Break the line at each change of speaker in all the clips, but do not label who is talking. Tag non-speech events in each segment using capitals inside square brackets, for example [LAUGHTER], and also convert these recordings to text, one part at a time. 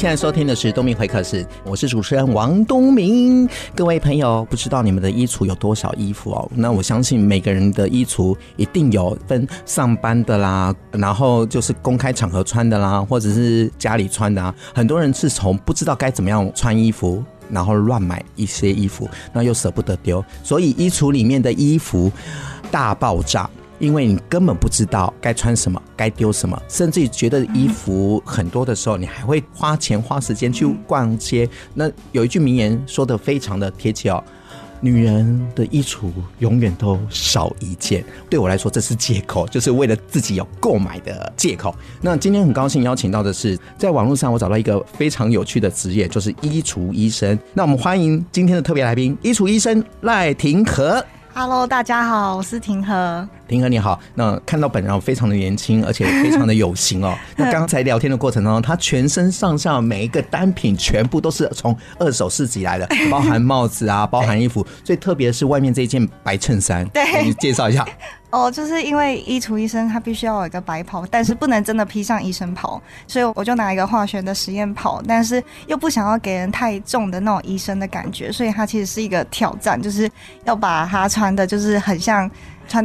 现在收听的是东明会客室，我是主持人王东明。各位朋友，不知道你们的衣橱有多少衣服哦？那我相信每个人的衣橱一定有分上班的啦，然后就是公开场合穿的啦，或者是家里穿的啊。很多人是从不知道该怎么样穿衣服，然后乱买一些衣服，那又舍不得丢，所以衣橱里面的衣服大爆炸。因为你根本不知道该穿什么，该丢什么，甚至于觉得衣服很多的时候，你还会花钱花时间去逛街。那有一句名言说得非常的贴切哦，女人的衣橱永远都少一件。对我来说，这是借口，就是为了自己有购买的借口。那今天很高兴邀请到的是，在网络上我找到一个非常有趣的职业，就是衣橱医生。那我们欢迎今天的特别来宾，衣橱医生赖廷和。
Hello，大家好，我是廷和。
庭和你好，那看到本人非常的年轻，而且非常的有型哦。[LAUGHS] 那刚才聊天的过程当中，他全身上下每一个单品全部都是从二手市集来的，[LAUGHS] 包含帽子啊，包含衣服。最特别的是外面这一件白衬衫，对，你介绍一下。[LAUGHS]
哦，就是因为衣橱医生他必须要有一个白袍，但是不能真的披上医生袍，所以我就拿一个化学的实验袍，但是又不想要给人太重的那种医生的感觉，所以它其实是一个挑战，就是要把它穿的，就是很像。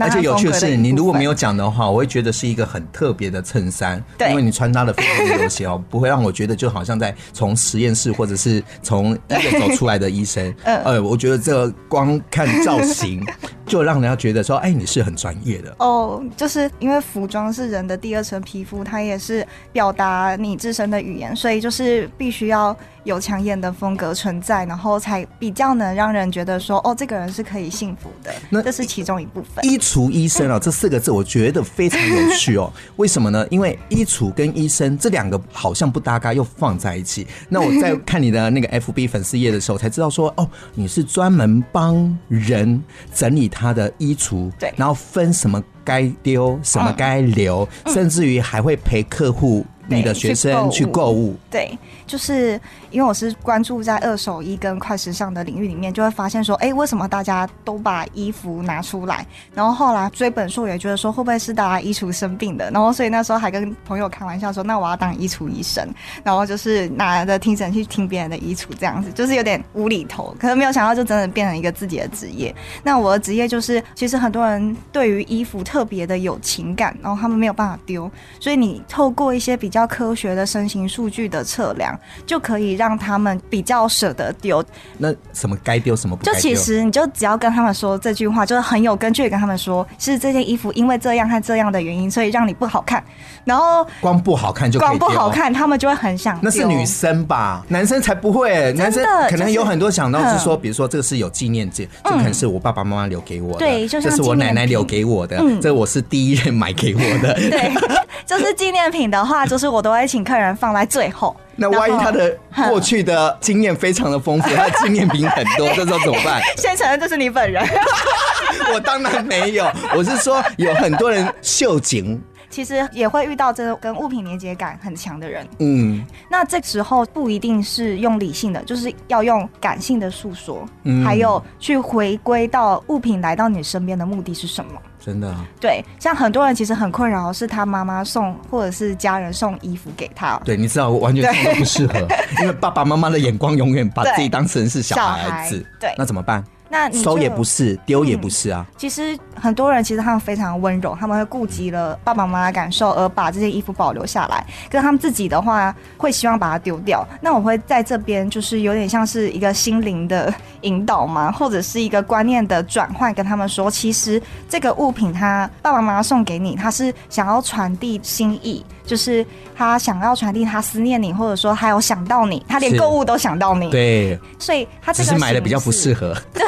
而且有趣的是，你如果没有讲的话，我会觉得是一个很特别的衬衫，对，因为你穿搭的非常的有型哦，[LAUGHS] 不会让我觉得就好像在从实验室或者是从医院走出来的医生。[LAUGHS] 呃，我觉得这个光看造型 [LAUGHS] 就让人家觉得说，哎，你是很专业的。
哦，就是因为服装是人的第二层皮肤，它也是表达你自身的语言，所以就是必须要有抢眼的风格存在，然后才比较能让人觉得说，哦，这个人是可以幸福的。那这是其中一部分。
衣橱医生啊，这四个字我觉得非常有趣哦。[LAUGHS] 为什么呢？因为衣橱跟医生这两个好像不搭嘎，又放在一起。那我在看你的那个 FB 粉丝页的时候，才知道说，哦，你是专门帮人整理他的衣橱，对，然后分什么该丢，什么该留，甚至于还会陪客户。你的学生去购物，
对，就是因为我是关注在二手衣跟快时尚的领域里面，就会发现说，哎，为什么大家都把衣服拿出来？然后后来追本溯源，觉得说会不会是大家衣橱生病的？然后所以那时候还跟朋友开玩笑说，那我要当衣橱医生，然后就是拿着听诊器听别人的衣橱，这样子就是有点无厘头。可是没有想到，就真的变成一个自己的职业。那我的职业就是，其实很多人对于衣服特别的有情感，然后他们没有办法丢，所以你透过一些比较科学的身形数据的测量，就可以让他们比较舍得丢。
那什么该丢，什么不该丢？
就其实你就只要跟他们说这句话，就是很有根据的跟他们说，是这件衣服因为这样和这样的原因，所以让你不好看。然后
光不好看就
光不好看，他们就会很想。
那是女生吧？男生才不会。男生可能有很多想到是说，比如说这个是有纪念件，这可能是我爸爸妈妈留给我的，对，这是我奶奶留给我的，这我是第一任买给我的，[LAUGHS]
对。[LAUGHS] 就是纪念品的话，就是我都会请客人放在最后。[LAUGHS]
那万一他的过去的经验非常的丰富，[LAUGHS] 他的纪念品很多，这时候怎么办？
先承认这是你本人。
我当然没有，我是说有很多人秀景。
其实也会遇到这个跟物品连接感很强的人。
嗯，
那这时候不一定是用理性的，就是要用感性的诉说，嗯，还有去回归到物品来到你身边的目的是什么。
真的，
对，像很多人其实很困扰，是他妈妈送或者是家人送衣服给他。
对，你知道我完全不适合，因为爸爸妈妈的眼光永远把自己当成是小孩子。对，那怎么办？那你收也不是，丢也不是啊。
其实很多人其实他们非常温柔，他们会顾及了爸爸妈妈的感受，而把这些衣服保留下来。跟他们自己的话，会希望把它丢掉。那我会在这边就是有点像是一个心灵的引导嘛，或者是一个观念的转换，跟他们说，其实这个物品他爸爸妈妈送给你，他是想要传递心意，就是他想要传递他思念你，或者说他有想到你，他连购物都想到你。
对，
所以他这个
只是买的比较不适合。[LAUGHS]
对。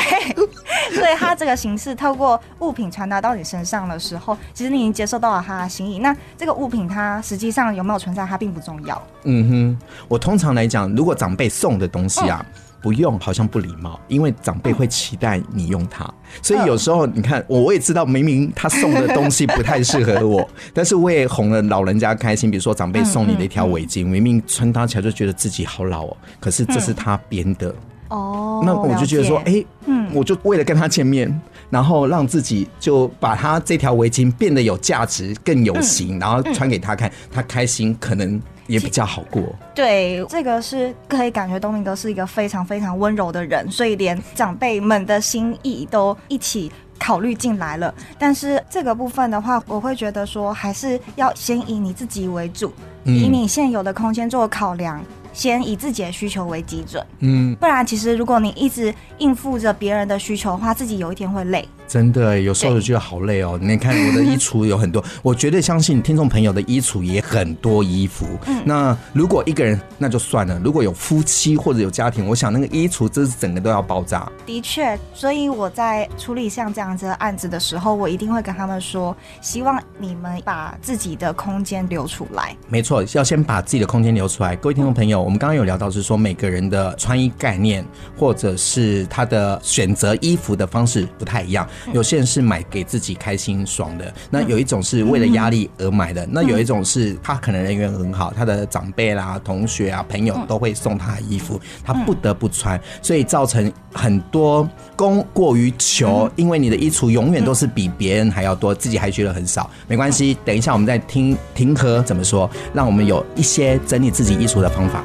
所以他这个形式透过物品传达到你身上的时候，其实你已经接受到了他的心意。那这个物品它实际上有没有存在，它并不重要。
嗯哼，我通常来讲，如果长辈送的东西啊，不用好像不礼貌，因为长辈会期待你用它。所以有时候你看，我我也知道明明他送的东西不太适合我，[LAUGHS] 但是我也哄了老人家开心。比如说长辈送你的一条围巾，明明穿搭起来就觉得自己好老哦，可是这是他编的
哦。
那我就觉得说，哎，嗯，我就为了跟他见面，然后让自己就把他这条围巾变得有价值、更有型，然后穿给他看，他开心，可能也比较好过。
对，这个是可以感觉东明哥是一个非常非常温柔的人，所以连长辈们的心意都一起考虑进来了。但是这个部分的话，我会觉得说，还是要先以你自己为主，以你现有的空间做考量。先以自己的需求为基准，嗯，不然其实如果你一直应付着别人的需求的话，自己有一天会累。
真的，有时候就觉得好累哦。你看我的衣橱有很多，[LAUGHS] 我绝对相信听众朋友的衣橱也很多衣服。嗯，那如果一个人那就算了，如果有夫妻或者有家庭，我想那个衣橱真是整个都要爆炸。
的确，所以我在处理像这样子的案子的时候，我一定会跟他们说，希望你们把自己的空间留出来。
没错，要先把自己的空间留出来。各位听众朋友，我们刚刚有聊到是说每个人的穿衣概念或者是他的选择衣服的方式不太一样。有些人是买给自己开心爽的，那有一种是为了压力而买的，那有一种是他可能人缘很好，他的长辈啦、同学啊、朋友都会送他衣服，他不得不穿，所以造成很多供过于求，因为你的衣橱永远都是比别人还要多，自己还觉得很少。没关系，等一下我们再听庭和怎么说，让我们有一些整理自己衣橱的方法。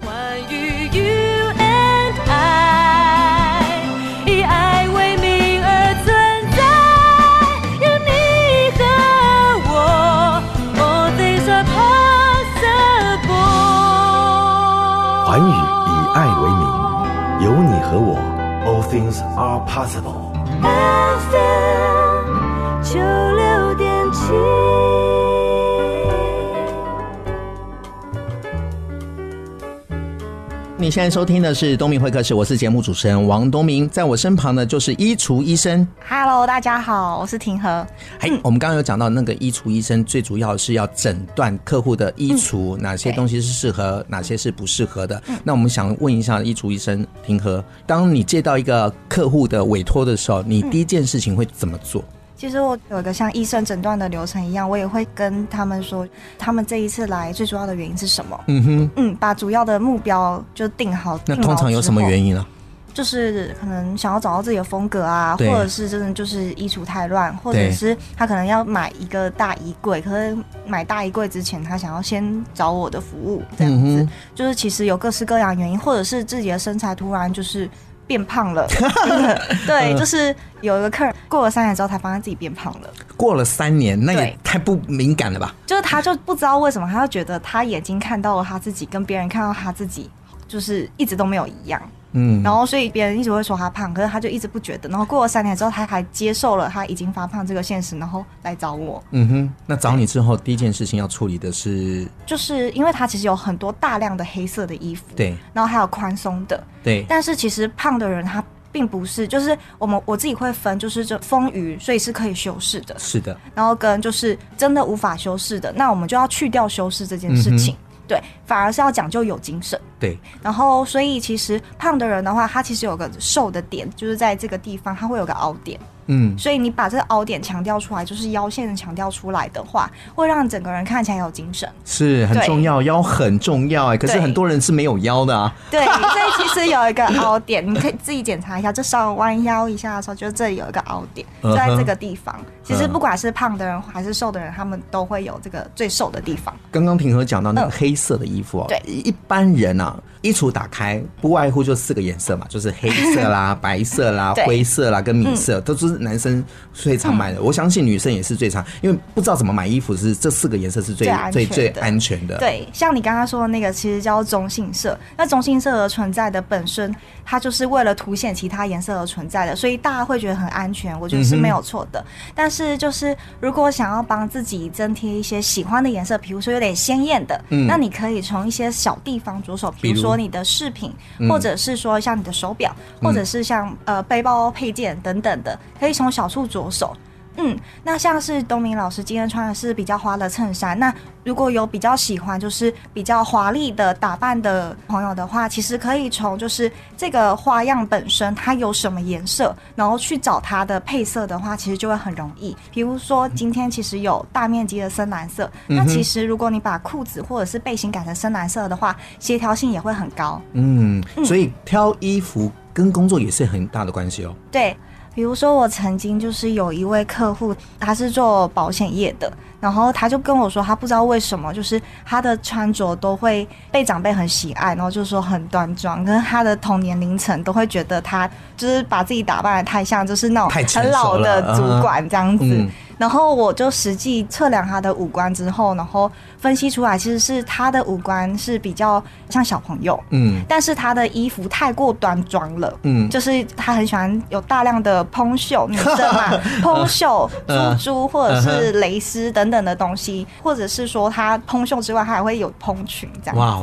寰宇以爱为名而存在，有你和我，All
things are possible。
环宇以爱为名，有
你和我，All things are possible。你现在收听的是东明会客室，我是节目主持人王东明，在我身旁的就是衣橱医生。
Hello，大家好，我是庭和。
嘿，我们刚刚有讲到那个衣橱医生，最主要是要诊断客户的衣橱，哪些东西是适合，哪些是不适合的。那我们想问一下衣橱医生庭和，当你接到一个客户的委托的时候，你第一件事情会怎么做？
其实我有一个像医生诊断的流程一样，我也会跟他们说，他们这一次来最主要的原因是什么？嗯哼，嗯，把主要的目标就定好。
那通常有什么原因呢？
就是可能想要找到自己的风格啊，或者是真的就是衣橱太乱，或者是他可能要买一个大衣柜，可是买大衣柜之前他想要先找我的服务，这样子，就是其实有各式各样的原因，或者是自己的身材突然就是。变胖了，[LAUGHS] 对，就是有一个客人过了三年之后，才发现自己变胖了。
过了三年，那也太不敏感了吧？
就是他就不知道为什么，他就觉得他眼睛看到了他自己，跟别人看到他自己，就是一直都没有一样。嗯，然后所以别人一直会说他胖，可是他就一直不觉得。然后过了三年之后，他还接受了他已经发胖这个现实，然后来找我。
嗯哼，那找你之后，第一件事情要处理的是，
就是因为他其实有很多大量的黑色的衣服，
对，
然后还有宽松的，
对。
但是其实胖的人他并不是，就是我们我自己会分，就是这丰腴，所以是可以修饰的，
是的。
然后跟就是真的无法修饰的，那我们就要去掉修饰这件事情。嗯对，反而是要讲究有精神。
对，
然后所以其实胖的人的话，他其实有个瘦的点，就是在这个地方，他会有个凹点。嗯，所以你把这个凹点强调出来，就是腰线强调出来的话，会让整个人看起来有精神，
是很重要。腰很重要哎，可是很多人是没有腰的啊。
对，所以其实有一个凹点，你可以自己检查一下，就稍微弯腰一下的时候，就这里有一个凹点，就在这个地方。其实不管是胖的人还是瘦的人，他们都会有这个最瘦的地方。
刚刚平和讲到那个黑色的衣服哦，对，一般人啊，衣橱打开不外乎就四个颜色嘛，就是黑色啦、[LAUGHS] 白色啦、灰色啦跟米色，都是。男生最常买的，我相信女生也是最常，因为不知道怎么买衣服，是这四个颜色是最最最安全的。
对，像你刚刚说的那个，其实叫中性色。那中性色的存在的本身，它就是为了凸显其他颜色而存在的，所以大家会觉得很安全。我觉得是没有错的。但是就是如果想要帮自己增添一些喜欢的颜色，比如说有点鲜艳的，那你可以从一些小地方着手，比如说你的饰品，或者是说像你的手表，或者是像呃背包配件等等的，可以。从小处着手，嗯，那像是东明老师今天穿的是比较花的衬衫，那如果有比较喜欢就是比较华丽的打扮的朋友的话，其实可以从就是这个花样本身它有什么颜色，然后去找它的配色的话，其实就会很容易。比如说今天其实有大面积的深蓝色，嗯、那其实如果你把裤子或者是背心改成深蓝色的话，协调性也会很高。
嗯，所以挑衣服跟工作也是很大的关系哦。
对。比如说，我曾经就是有一位客户，他是做保险业的，然后他就跟我说，他不知道为什么，就是他的穿着都会被长辈很喜爱，然后就说很端庄，跟他的同年龄层都会觉得他就是把自己打扮的太像，就是那种很老的主管这样子。然后我就实际测量他的五官之后，然后分析出来，其实是他的五官是比较像小朋友，嗯，但是他的衣服太过端庄了，嗯，就是他很喜欢有大量的蓬袖，女生嘛，[LAUGHS] 蓬袖、珠珠或者是蕾丝等等的东西，或者是说他蓬袖之外，他还会有蓬裙这样子。哇，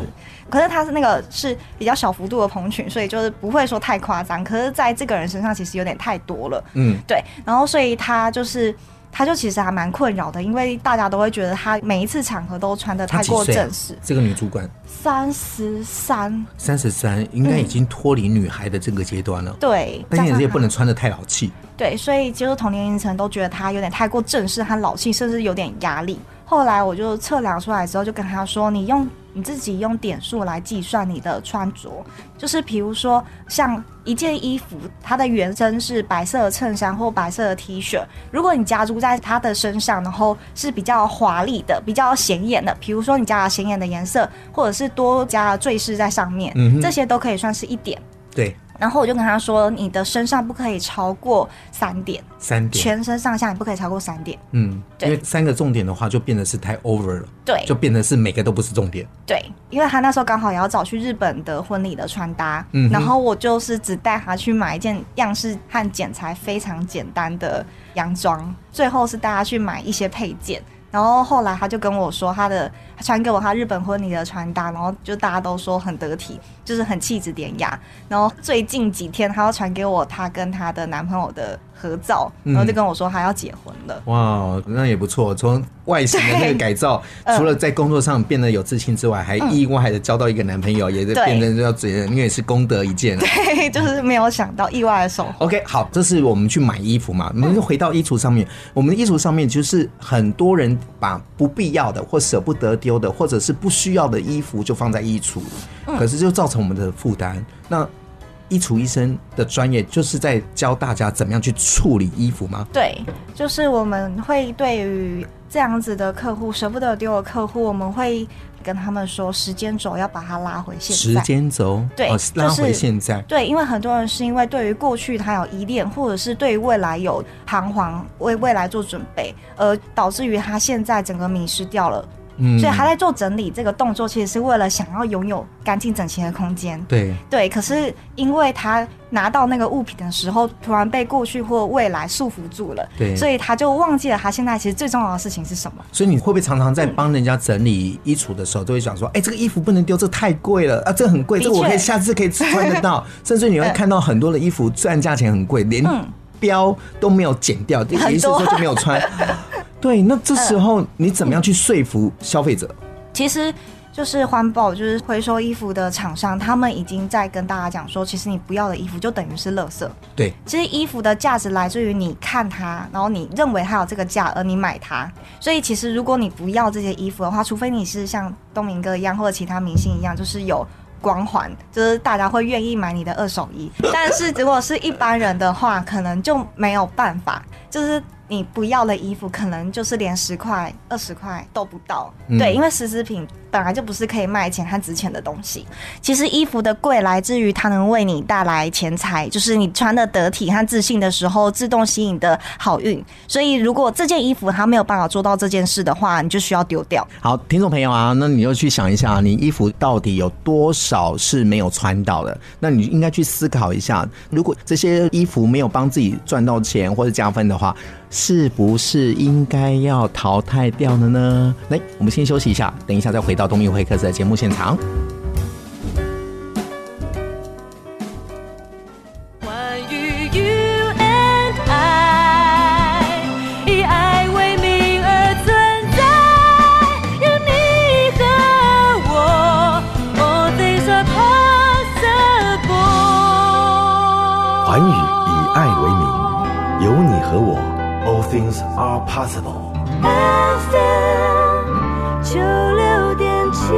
可是他是那个是比较小幅度的蓬裙，所以就是不会说太夸张。可是在这个人身上，其实有点太多了，嗯，对，然后所以他就是。他就其实还蛮困扰的，因为大家都会觉得他每一次场合都穿的太过正式。
这个女主管
三十三，
三十三应该已经脱离女孩的这个阶段了。
对，
但是也不能穿的太老气。
对，所以就是同年龄层都觉得他有点太过正式和老气，甚至有点压力。后来我就测量出来之后，就跟他说：“你用你自己用点数来计算你的穿着，就是比如说像一件衣服，它的原身是白色的衬衫或白色的 T 恤，如果你加注在它的身上，然后是比较华丽的、比较显眼的，比如说你加了显眼的颜色，或者是多加了坠饰在上面，嗯，这些都可以算是一点。
对。”
然后我就跟他说，你的身上不可以超过三点，
三点，
全身上下你不可以超过三点。
嗯，对，因为三个重点的话，就变得是太 over 了。
对，
就变得是每个都不是重点。
对，因为他那时候刚好也要找去日本的婚礼的穿搭，嗯，然后我就是只带他去买一件样式和剪裁非常简单的洋装，最后是带他去买一些配件。然后后来他就跟我说，他的他传给我他日本婚礼的穿搭，然后就大家都说很得体，就是很气质典雅。然后最近几天他要传给我他跟他的男朋友的合照，然后就跟我说他要结婚了。
嗯、哇，那也不错。从外形的那个改造，[LAUGHS] 除了在工作上变得有自信之外，还意外的交到一个男朋友，嗯、也是变得要觉得因为是功德一件。[LAUGHS]
对，就是没有想到意外的收获。
OK，好，这是我们去买衣服嘛。我们就回到衣橱上面，我们的衣橱上面就是很多人把不必要的或舍不得丢的，或者是不需要的衣服就放在衣橱，可是就造成我们的负担。那衣橱医生的专业就是在教大家怎么样去处理衣服吗？
对，就是我们会对于这样子的客户舍不得丢的客户，我们会跟他们说，时间轴要把它拉回现在。
时间轴，对，拉回现在。
就是，对，因为很多人是因为对于过去他有依恋，或者是对于未来有彷徨，为未来做准备，而导致于他现在整个迷失掉了。嗯，所以他在做整理这个动作，其实是为了想要拥有干净整齐的空间。
对
对，可是因为他拿到那个物品的时候，突然被过去或未来束缚住了，对，所以他就忘记了他现在其实最重要的事情是什么。
所以你会不会常常在帮人家整理衣橱的时候，都会想说，哎、欸，这个衣服不能丢，这个太贵了啊，这个很贵，这个我可以下次可以穿得到。[LAUGHS] 甚至你会看到很多的衣服，虽然价钱很贵，连标都没有剪掉，意思说就没有穿。对，那这时候你怎么样去说服消费者？
嗯、其实就是环保，就是回收衣服的厂商，他们已经在跟大家讲说，其实你不要的衣服就等于是垃圾。
对，
其实衣服的价值来自于你看它，然后你认为它有这个价，而你买它。所以其实如果你不要这些衣服的话，除非你是像东明哥一样，或者其他明星一样，就是有光环，就是大家会愿意买你的二手衣。但是如果是一般人的话，可能就没有办法，就是。你不要的衣服，可能就是连十块、二十块都不到。嗯。对，因为奢侈品本来就不是可以卖钱和值钱的东西。其实衣服的贵来自于它能为你带来钱财，就是你穿的得体和自信的时候，自动吸引的好运。所以，如果这件衣服它没有办法做到这件事的话，你就需要丢掉。
好，听众朋友啊，那你就去想一下，你衣服到底有多少是没有穿到的？那你应该去思考一下，如果这些衣服没有帮自己赚到钱或者加分的话。是不是应该要淘汰掉了呢？来，我们先休息一下，等一下再回到东明会客室的节目
现场。Possible.
FM 九六点七。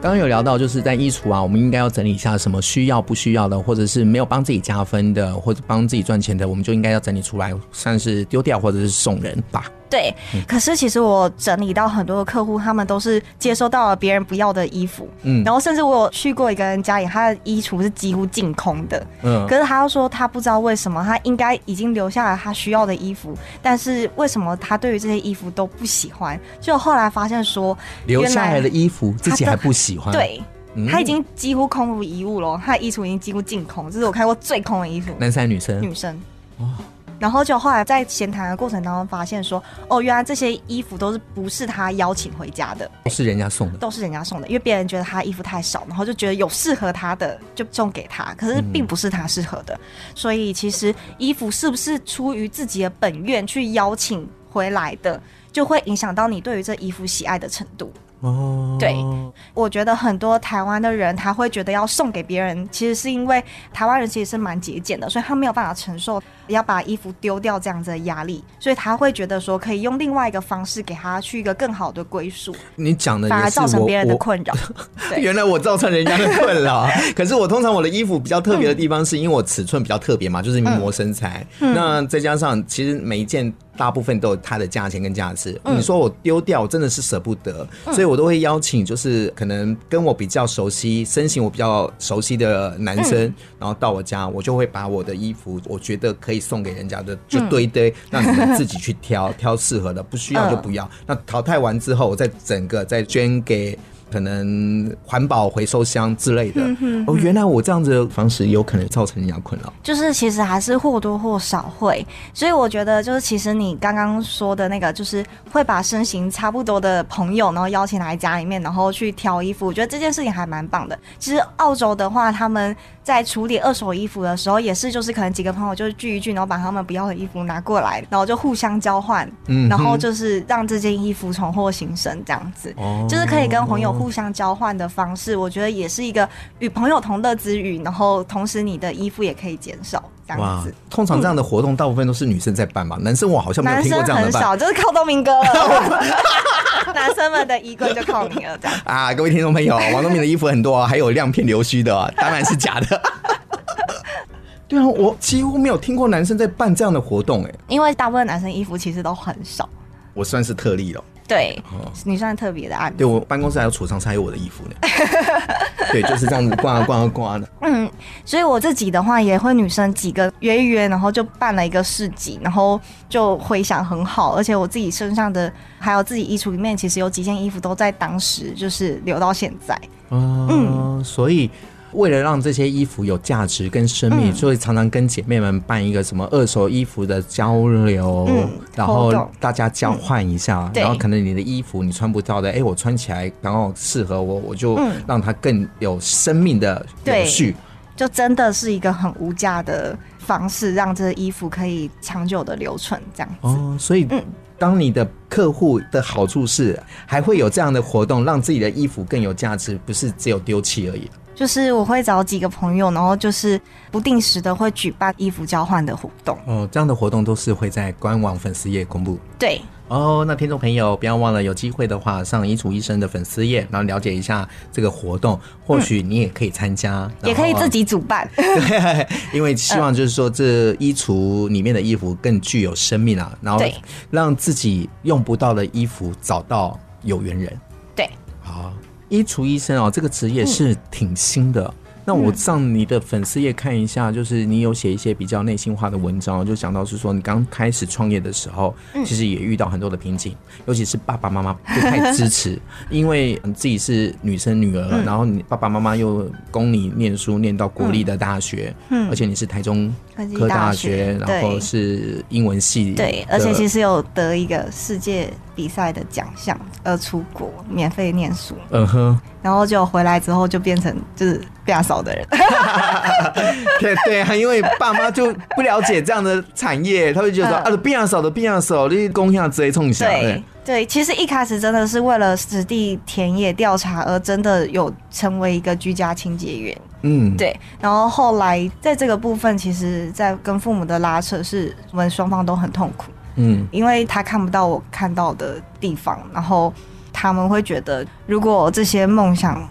刚刚有聊到，就是在衣橱啊，我们应该要整理一下什么需要不需要的，或者是没有帮自己加分的，或者帮自己赚钱的，我们就应该要整理出来，算是丢掉或者是送人吧。
对，可是其实我整理到很多的客户，他们都是接收到了别人不要的衣服，嗯，然后甚至我有去过一个人家里，他的衣橱是几乎净空的，嗯，可是他又说他不知道为什么，他应该已经留下了他需要的衣服，但是为什么他对于这些衣服都不喜欢？就后来发现说，
留下来的衣服自己还不喜欢，
对，他已经几乎空无一物了，他的衣橱已经几乎净空，这是我看过最空的衣服，
男生女生？
女生，哦。然后就后来在闲谈的过程当中发现说，哦，原来这些衣服都是不是他邀请回家的，
都是人家送的，
都是人家送的，因为别人觉得他衣服太少，然后就觉得有适合他的就送给他，可是并不是他适合的，嗯、所以其实衣服是不是出于自己的本愿去邀请回来的，就会影响到你对于这衣服喜爱的程度。哦，对，我觉得很多台湾的人他会觉得要送给别人，其实是因为台湾人其实是蛮节俭的，所以他没有办法承受要把衣服丢掉这样子的压力，所以他会觉得说可以用另外一个方式给他去一个更好的归宿。
你讲的
反而造成别人的困扰，[LAUGHS]
原来我造成人家的困扰。[LAUGHS] 可是我通常我的衣服比较特别的地方，是因为我尺寸比较特别嘛，就是名模身材，嗯、那再加上其实每一件。大部分都有它的价钱跟价值。嗯、你说我丢掉，我真的是舍不得，嗯、所以我都会邀请，就是可能跟我比较熟悉、身形我比较熟悉的男生，嗯、然后到我家，我就会把我的衣服，我觉得可以送给人家的，就堆堆，让你们自己去挑，[LAUGHS] 挑适合的，不需要就不要。嗯、那淘汰完之后，我再整个再捐给。可能环保回收箱之类的哦，原来我这样子的方式有可能造成人家困扰。
就是其实还是或多或少会，所以我觉得就是其实你刚刚说的那个，就是会把身形差不多的朋友，然后邀请来家里面，然后去挑衣服，我觉得这件事情还蛮棒的。其实澳洲的话，他们在处理二手衣服的时候，也是就是可能几个朋友就是聚一聚，然后把他们不要的衣服拿过来，然后就互相交换，嗯，然后就是让这件衣服重获新生这样子，哦，就是可以跟朋友。互相交换的方式，我觉得也是一个与朋友同乐之余，然后同时你的衣服也可以减少这样子。
通常这样的活动大部分都是女生在办嘛，男生我好像没有听过这样的。
男生很少，就是靠东明哥了。[LAUGHS] [LAUGHS] 男生们的衣柜就靠你了，这样 [LAUGHS]
啊！各位听众朋友，王东明的衣服很多，还有亮片流须的，当然是假的。对啊，我几乎没有听过男生在办这样的活动，哎，
因为大部分男生衣服其实都很少。
我算是特例了。
对，你算特别的案子。
对，我办公室还有储藏室，还有我的衣服呢。[LAUGHS] 对，就是这样子挂啊挂啊挂的。
嗯，所以我自己的话也会女生几个约一约，然后就办了一个市集，然后就回想很好。而且我自己身上的还有自己衣橱里面，其实有几件衣服都在当时就是留到现在。
嗯，嗯，所以。为了让这些衣服有价值跟生命，所以常常跟姐妹们办一个什么二手衣服的交流，嗯、然后大家交换一下，嗯、然后可能你的衣服你穿不到的，哎、欸，我穿起来刚好适合我，我就让它更有生命的延续，
就真的是一个很无价的方式，让这衣服可以长久的留存这样子。
哦，所以当你的客户的好处是还会有这样的活动，让自己的衣服更有价值，不是只有丢弃而已。
就是我会找几个朋友，然后就是不定时的会举办衣服交换的活动。
哦，这样的活动都是会在官网粉丝页公布。
对。
哦，那听众朋友不要忘了，有机会的话上衣橱医生的粉丝页，然后了解一下这个活动，或许你也可以参加，
嗯、也可以自己主办。[LAUGHS]
对，因为希望就是说这衣橱里面的衣服更具有生命啊，然后让自己用不到的衣服找到有缘人。衣橱医生哦，这个职业是挺新的。嗯、那我上你的粉丝页看一下，就是你有写一些比较内心化的文章，就讲到是说你刚开始创业的时候，其实也遇到很多的瓶颈，尤其是爸爸妈妈不太支持，因为自己是女生女儿，然后你爸爸妈妈又供你念书念到国立的大学，嗯，而且你是台中科大学，然后是英文系，
对，而且其实有得一个世界。比赛的奖项呃出国免费念书，嗯哼，然后就回来之后就变成就是变少的人，[LAUGHS]
对对啊，因为爸妈就不了解这样的产业，他会觉得说啊，变少的变少，你工厂直接冲下。
对对，其实一开始真的是为了实地田野调查而真的有成为一个居家清洁员。
嗯，
对。然后后来在这个部分，其实，在跟父母的拉扯，是我们双方都很痛苦。
嗯，
因为他看不到我看到的地方，然后他们会觉得，如果这些梦想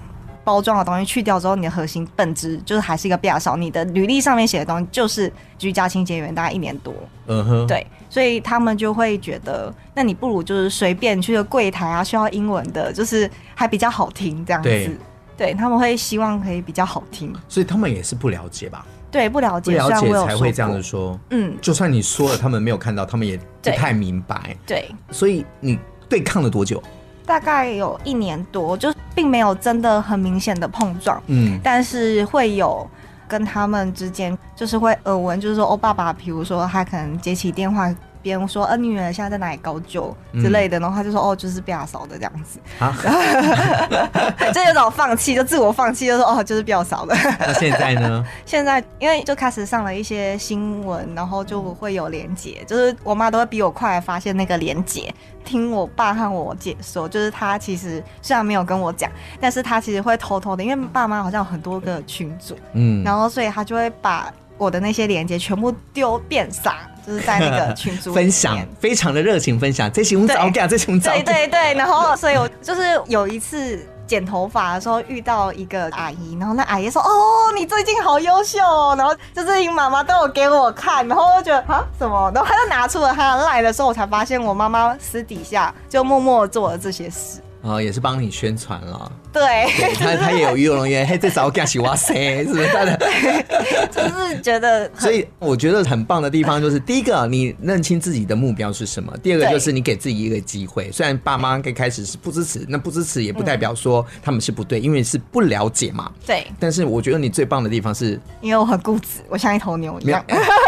包装的东西去掉之后，你的核心本质就是还是一个比较少。你的履历上面写的东西就是居家清洁员，大概一年多。
嗯哼，
对，所以他们就会觉得，那你不如就是随便去个柜台啊，需要英文的，就是还比较好听这样子。
对，
对，他们会希望可以比较好听。
所以他们也是不了解吧？
对，不了解，
不了解才会这样子
说。
说。
嗯，
就算你说了，他们没有看到，他们也不太明白。
对，
所以你对抗了多久？
大概有一年多，就并没有真的很明显的碰撞。
嗯，
但是会有跟他们之间，就是会耳闻，就是说，哦，爸爸，比如说他可能接起电话。别人说，呃，女儿现在在哪里高就之类的，然后他就说，哦，就是被他扫的这样子，啊，[LAUGHS] 就有种放弃，就自我放弃，就说，哦，就是被我扫的。
那现在呢？[LAUGHS]
现在因为就开始上了一些新闻，然后就会有连结，就是我妈都会比我快来发现那个连结。听我爸和我姐说，就是他其实虽然没有跟我讲，但是他其实会偷偷的，因为爸妈好像有很多个群组，嗯，然后所以他就会把我的那些连接全部丢变撒。就是在那个群组
分享，非常的热情分享。这群早干，这群早
对对对。然后，所以我就是有一次剪头发的时候遇到一个阿姨，然后那阿姨说：“哦，你最近好优秀哦。”然后就是你妈妈都有给我看，然后我就觉得啊什么，然后她就拿出了她的赖的时候，我才发现我妈妈私底下就默默做了这些事。
哦，也是帮你宣传了。
对，
对他他也有游泳园，嘿，这早干起哇塞，是不是？[LAUGHS]
就是觉得，
所以我觉得很棒的地方就是，第一个，你认清自己的目标是什么；第二个，就是你给自己一个机会。虽然爸妈刚开始是不支持，那不支持也不代表说他们是不对，因为是不了解嘛。
对。
但是我觉得你最棒的地方是，
因为我很固执，我像一头牛一样。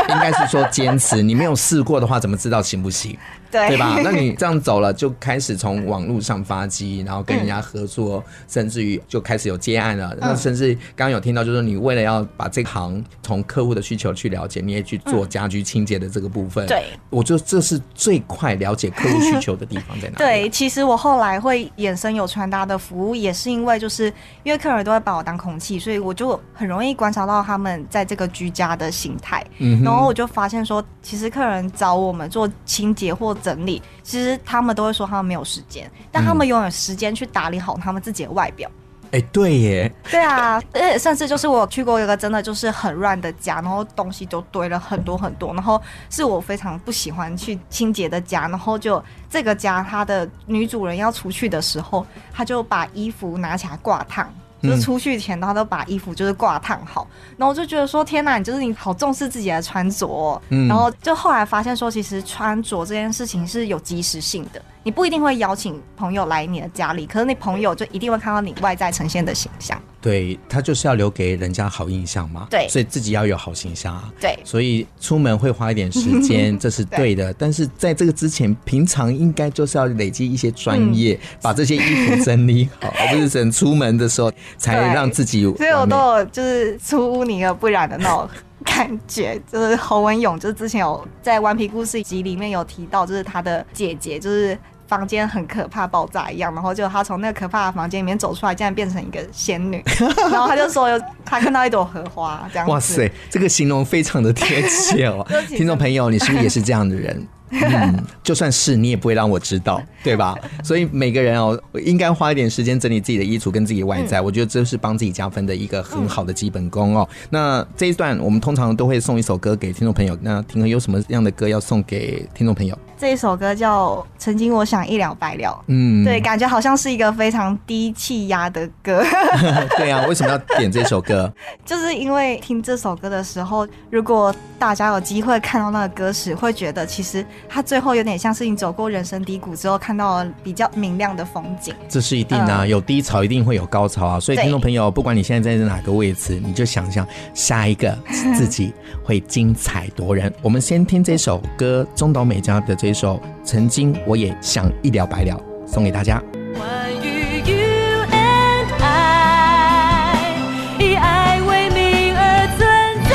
应该是说坚持，[LAUGHS] 你没有试过的话，怎么知道行不行？[LAUGHS]
对，
对吧？那你这样走了，就开始从网络上发迹，然后跟人家合作，嗯、甚至于就开始有接案了。嗯、那甚至刚刚有听到，就是你为了要把这行从客户的需求去了解，你也去做家居清洁的这个部分。对、嗯，我觉得这是最快了解客户需求的地方在哪里？[LAUGHS]
对，其实我后来会衍生有传达的服务，也是因为就是因为客人都会把我当空气，所以我就很容易观察到他们在这个居家的形态。嗯，然后我就发现说，其实客人找我们做清洁或整理，其实他们都会说他们没有时间，但他们拥有时间去打理好他们自己的外表。
哎、对耶，
对啊，呃，甚至就是我去过一个真的就是很乱的家，然后东西都堆了很多很多，然后是我非常不喜欢去清洁的家，然后就这个家，它的女主人要出去的时候，她就把衣服拿起来挂烫。就是出去前，他都把衣服就是挂烫好，然后我就觉得说，天哪，你就是你好重视自己的穿着哦，嗯，然后就后来发现说，其实穿着这件事情是有及时性的。你不一定会邀请朋友来你的家里，可是你朋友就一定会看到你外在呈现的形象。
对，他就是要留给人家好印象嘛。对，所以自己要有好形象啊。
对，
所以出门会花一点时间，[LAUGHS] 这是对的。对，但是在这个之前，平常应该就是要累积一些专业，嗯，把这些衣服整理好，而不是等出门的时候才让自己。
所以我都有就是出污泥而不染的那种。感觉就是侯文勇，就是之前有在《顽皮故事集》里面有提到，就是他的姐姐，就是房间很可怕，爆炸一样，然后就他从那个可怕的房间里面走出来，竟然变成一个仙女，[LAUGHS] 然后他就说有他看到一朵荷花，这样子。
哇塞，这个形容非常的贴切哦，[LAUGHS] 听众朋友，你是不是也是这样的人？[LAUGHS] 嗯，就算是你也不会让我知道，对吧？所以每个人哦，应该花一点时间整理自己的衣橱跟自己的外在，嗯、我觉得这是帮自己加分的一个很好的基本功哦。嗯、那这一段我们通常都会送一首歌给听众朋友，那庭和有什么样的歌要送给听众朋友？
这一首歌叫《曾经我想一了百了》，嗯，对，感觉好像是一个非常低气压的歌。[LAUGHS]
对啊，为什么要点这首歌？[LAUGHS]
就是因为听这首歌的时候，如果大家有机会看到那个歌词，会觉得其实它最后有点像是你走过人生低谷之后，看到了比较明亮的风景。
这是一定的啊，有低潮一定会有高潮啊！所以听众朋友，不管你现在在哪个位置，你就想象下一个自己会精彩夺人。我们先听这首歌，中岛美嘉的这。一首曾经我也想一了百了，送给大家。
关于 you and I，以爱为名而存在，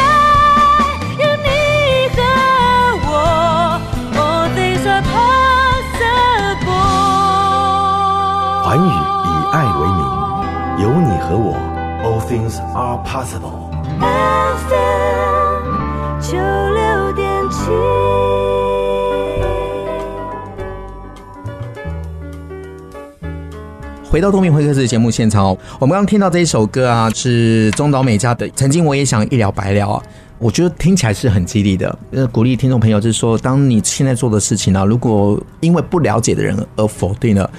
有你和我，all things are possible。
寰宇以爱为名，有你和我。all things are possible.
FM 九六点七。
回到东明会客室节目现场哦，我们刚刚听到这一首歌啊，是中岛美嘉的《曾经我也想一了百了》啊，我觉得听起来是很激励的，呃，鼓励听众朋友就是说，当你现在做的事情呢、如果因为不了解的人而否定了，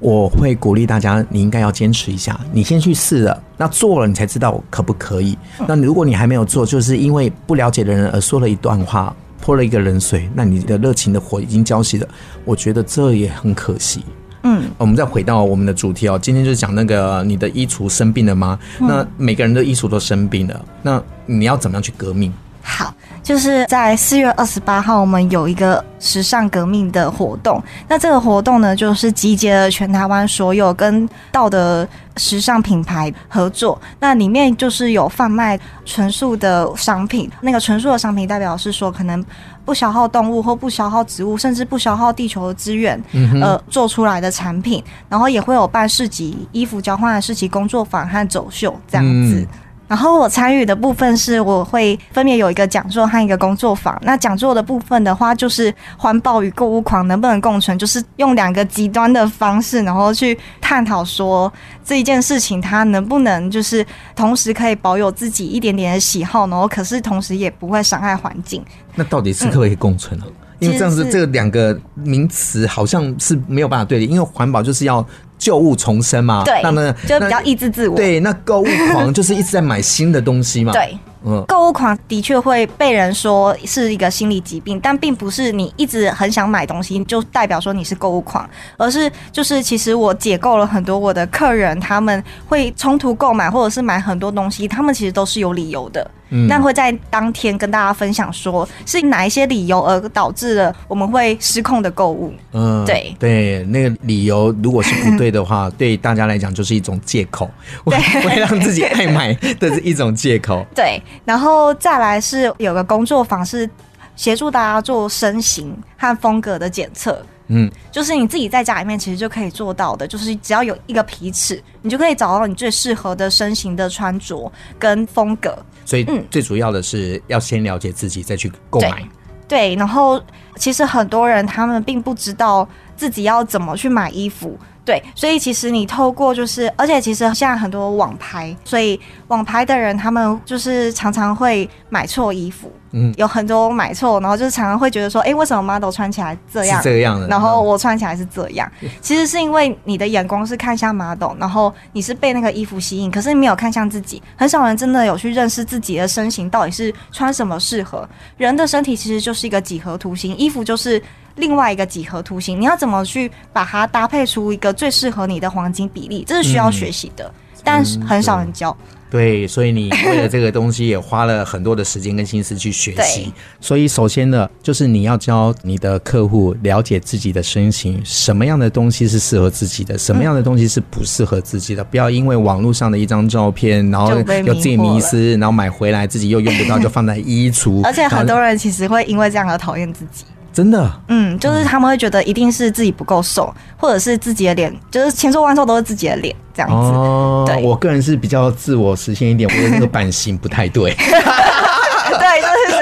我会鼓励大家，你应该要坚持一下，你先去试了，那做了你才知道可不可以。那如果你还没有做，就是因为不了解的人而说了一段话，泼了一个冷水，那你的热情的火已经浇熄了，我觉得这也很可惜。嗯，我们再回到我们的主题哦，今天就是讲那个你的衣橱生病了吗？那每个人的衣橱都生病了，那你要怎么样去革命？
好，就是在四月二十八号，我们有一个时尚革命的活动。那这个活动呢，就是集结了全台湾所有跟道德时尚品牌合作。那里面就是有贩卖纯素的商品，那个纯素的商品代表是说可能不消耗动物或不消耗植物，甚至不消耗地球的资源，呃，做出来的产品。然后也会有办市集、衣服交换的市集、工作坊和走秀这样子。然后我参与的部分是，我会分别有一个讲座和一个工作坊。那讲座的部分的话，就是环保与购物狂能不能共存，就是用两个极端的方式，然后去探讨说这一件事情它能不能就是同时可以保有自己一点点的喜好，然后可是同时也不会伤害环境。
那到底是可不可以共存呢？因为这样子这两个名词好像是没有办法对立，因为环保就是要。旧物重生嘛，
对，
那么
就比较抑制自我。
对，那购物狂就是一直在买新的东西嘛。[LAUGHS]
对，嗯，购物狂的确会被人说是一个心理疾病，但并不是你一直很想买东西就代表说你是购物狂，而是就是其实我解构了很多我的客人，他们会冲突购买或者是买很多东西，他们其实都是有理由的。那会在当天跟大家分享，说是哪一些理由而导致了我们会失控的购物。嗯，对
对，那个理由如果是不对的话，[LAUGHS] 对大家来讲就是一种借口，会 [LAUGHS] 会让自己爱买 [LAUGHS] 的是一种借口。
对，然后再来是有个工作坊是协助大家做身形和风格的检测。嗯，就是你自己在家里面其实就可以做到的，就是只要有一个皮尺，你就可以找到你最适合的身形的穿着跟风格。
所以，最主要的是要先了解自己，再去
购买。对，然后其实很多人他们并不知道自己要怎么去买衣服。对，所以其实你透过就是，而且其实现在很多网拍，所以网拍的人他们就是常常会买错衣服，嗯，有很多买错，然后就是常常会觉得说，哎，为什么 model 穿起来这样，
是这样的，
然后我穿起来是这样，其实是因为你的眼光是看向 model，然后你是被那个衣服吸引，可是你没有看向自己，很少人真的有去认识自己的身形到底是穿什么适合。人的身体其实就是一个几何图形，衣服就是。另外一个几何图形，你要怎么去把它搭配出一个最适合你的黄金比例？这是需要学习的，嗯、但是很少人教。
对，所以你为了这个东西也花了很多的时间跟心思去学习。[LAUGHS] 所以首先呢，就是你要教你的客户了解自己的身形，什么样的东西是适合自己的，什么样的东西是不适合自己的。不要因为网络上的一张照片，然后有自己迷失，然后买回来自己又用不到，就放在衣橱。[LAUGHS]
而且很多人其实会因为这样而讨厌自己。
真的，
嗯，就是他们会觉得一定是自己不够瘦，或者是自己的脸，就是千瘦万瘦都是自己的脸这样子。哦，对，
我个人是比较自我实现一点，我的那个版型不太
对。[LAUGHS]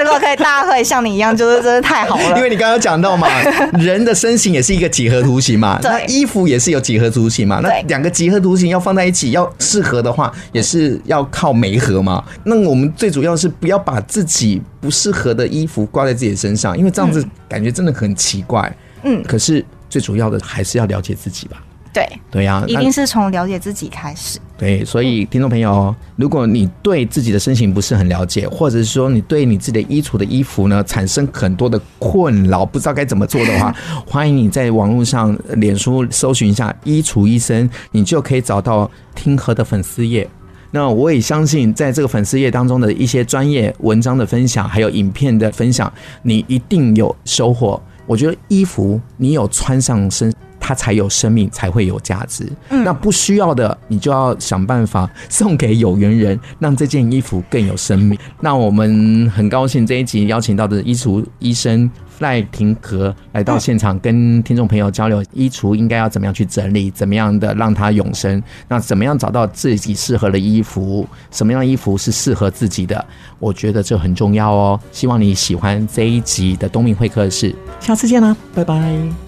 果可以，大家可以像你一样，就是真的太好了。
因为你刚刚讲到嘛，[LAUGHS] 人的身形也是一个几何图形嘛，那衣服也是有几何图形嘛，那两个几何图形要放在一起，要适合的话，也是要靠媒合嘛。那我们最主要是不要把自己不适合的衣服挂在自己身上，因为这样子感觉真的很奇怪。嗯，可是最主要的还是要了解自己吧。
对
对呀，
一定是从了解自己开始。
对，所以听众朋友，如果你对自己的身形不是很了解，或者是说你对你自己的衣橱的衣服呢产生很多的困扰，不知道该怎么做的话，[LAUGHS] 欢迎你在网络上、脸书搜寻一下“衣橱医生”，你就可以找到听和的粉丝页。那我也相信，在这个粉丝页当中的一些专业文章的分享，还有影片的分享，你一定有收获。我觉得衣服你有穿上身。它才有生命，才会有价值。
嗯
那不需要的，你就要想办法 [LAUGHS] 送给有缘人，让这件衣服更有生命。那我们很高兴这一集邀请到的衣橱医生赖廷和来到现场，跟听众朋友交流衣橱应该要怎么样去整理，怎么样的让它永生，那怎么样找到自己适合的衣服，什么样的衣服是适合自己的，我觉得这很重要哦。希望你喜欢这一集的东明会客室，下次见啦，拜拜。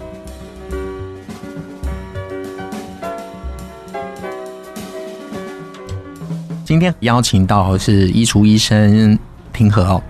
今天邀请到是衣橱医生平和哦。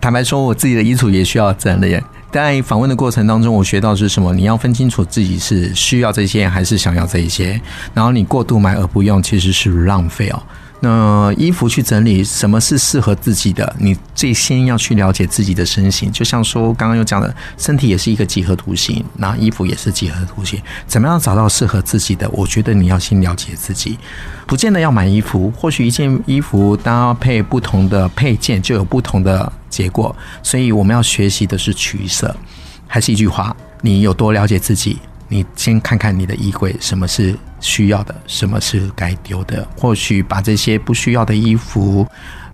坦白说，我自己的衣橱也需要整理。在访问的过程当中，我学到是什么？你要分清楚自己是需要这些还是想要这一些。然后你过度买而不用，其实是浪费哦。那衣服去整理，什么是适合自己的？你最先要去了解自己的身形。就像说刚刚有讲的，身体也是一个几何图形，那衣服也是几何图形。怎么样找到适合自己的？我觉得你要先了解自己，不见得要买衣服。或许一件衣服搭配不同的配件，就有不同的结果。所以我们要学习的是取舍。还是一句话，你有多了解自己？你先看看你的衣柜，什么是需要的，什么是该丢的。或许把这些不需要的衣服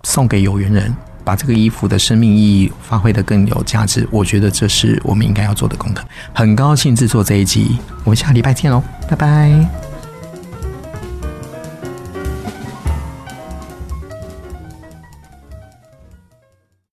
送给有缘人，把这个衣服的生命意义发挥得更有价值。我觉得这是我们应该要做的功课。很高兴制作这一集，我们下礼拜见喽，拜拜。